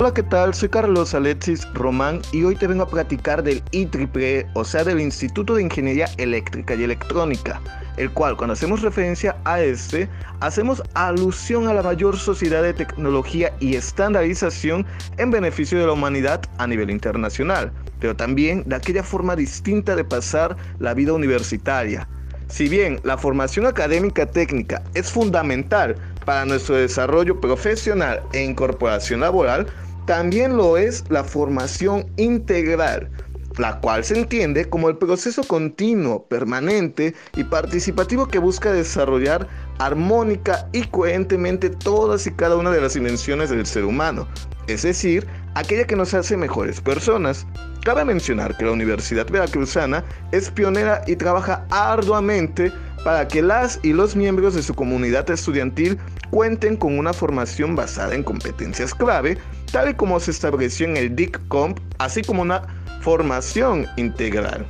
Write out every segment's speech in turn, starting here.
Hola, ¿qué tal? Soy Carlos Alexis Román y hoy te vengo a platicar del IEEE, o sea, del Instituto de Ingeniería Eléctrica y Electrónica, el cual cuando hacemos referencia a este, hacemos alusión a la mayor sociedad de tecnología y estandarización en beneficio de la humanidad a nivel internacional, pero también de aquella forma distinta de pasar la vida universitaria. Si bien la formación académica técnica es fundamental para nuestro desarrollo profesional e incorporación laboral, también lo es la formación integral, la cual se entiende como el proceso continuo, permanente y participativo que busca desarrollar armónica y coherentemente todas y cada una de las dimensiones del ser humano, es decir, aquella que nos hace mejores personas. Cabe mencionar que la Universidad Veracruzana es pionera y trabaja arduamente para que las y los miembros de su comunidad estudiantil cuenten con una formación basada en competencias clave, tal y como se estableció en el DICCOMP, así como una formación integral,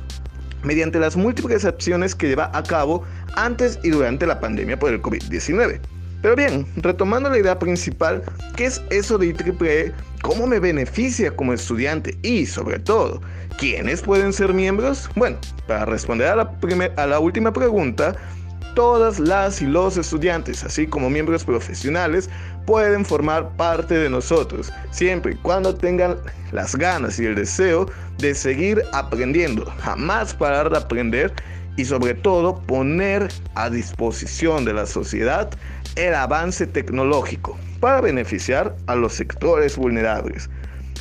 mediante las múltiples acciones que lleva a cabo antes y durante la pandemia por el COVID-19. Pero bien, retomando la idea principal, ¿qué es eso de IEEE? ¿Cómo me beneficia como estudiante? Y sobre todo, ¿quiénes pueden ser miembros? Bueno, para responder a la, a la última pregunta, todas las y los estudiantes, así como miembros profesionales, pueden formar parte de nosotros, siempre y cuando tengan las ganas y el deseo de seguir aprendiendo, jamás parar de aprender y sobre todo poner a disposición de la sociedad el avance tecnológico para beneficiar a los sectores vulnerables.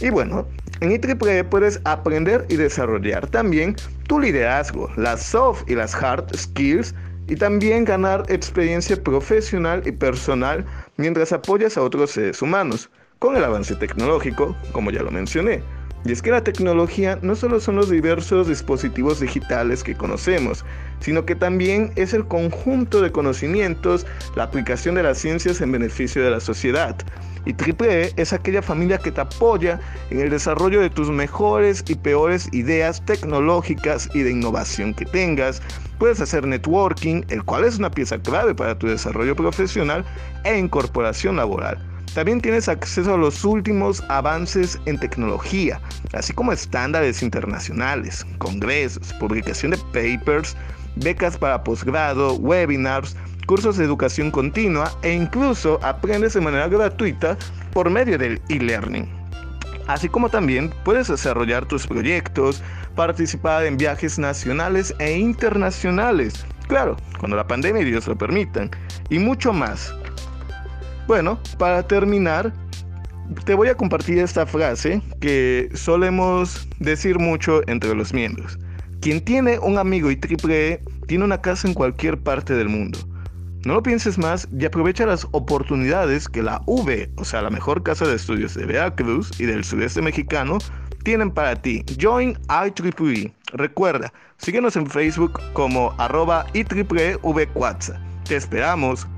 Y bueno, en IEEE puedes aprender y desarrollar también tu liderazgo, las soft y las hard skills y también ganar experiencia profesional y personal mientras apoyas a otros seres humanos, con el avance tecnológico, como ya lo mencioné. Y es que la tecnología no solo son los diversos dispositivos digitales que conocemos, sino que también es el conjunto de conocimientos, la aplicación de las ciencias en beneficio de la sociedad. Y Triple es aquella familia que te apoya en el desarrollo de tus mejores y peores ideas tecnológicas y de innovación que tengas. Puedes hacer networking, el cual es una pieza clave para tu desarrollo profesional e incorporación laboral. También tienes acceso a los últimos avances en tecnología, así como estándares internacionales, congresos, publicación de papers, becas para posgrado, webinars, cursos de educación continua e incluso aprendes de manera gratuita por medio del e-learning. Así como también puedes desarrollar tus proyectos, participar en viajes nacionales e internacionales, claro, cuando la pandemia y Dios lo permitan, y mucho más. Bueno, para terminar, te voy a compartir esta frase que solemos decir mucho entre los miembros. Quien tiene un amigo y triple E tiene una casa en cualquier parte del mundo. No lo pienses más y aprovecha las oportunidades que la V, o sea, la mejor casa de estudios de Veracruz y del sudeste mexicano, tienen para ti. Join IEEE. Recuerda, síguenos en Facebook como arroba IEEE Te esperamos.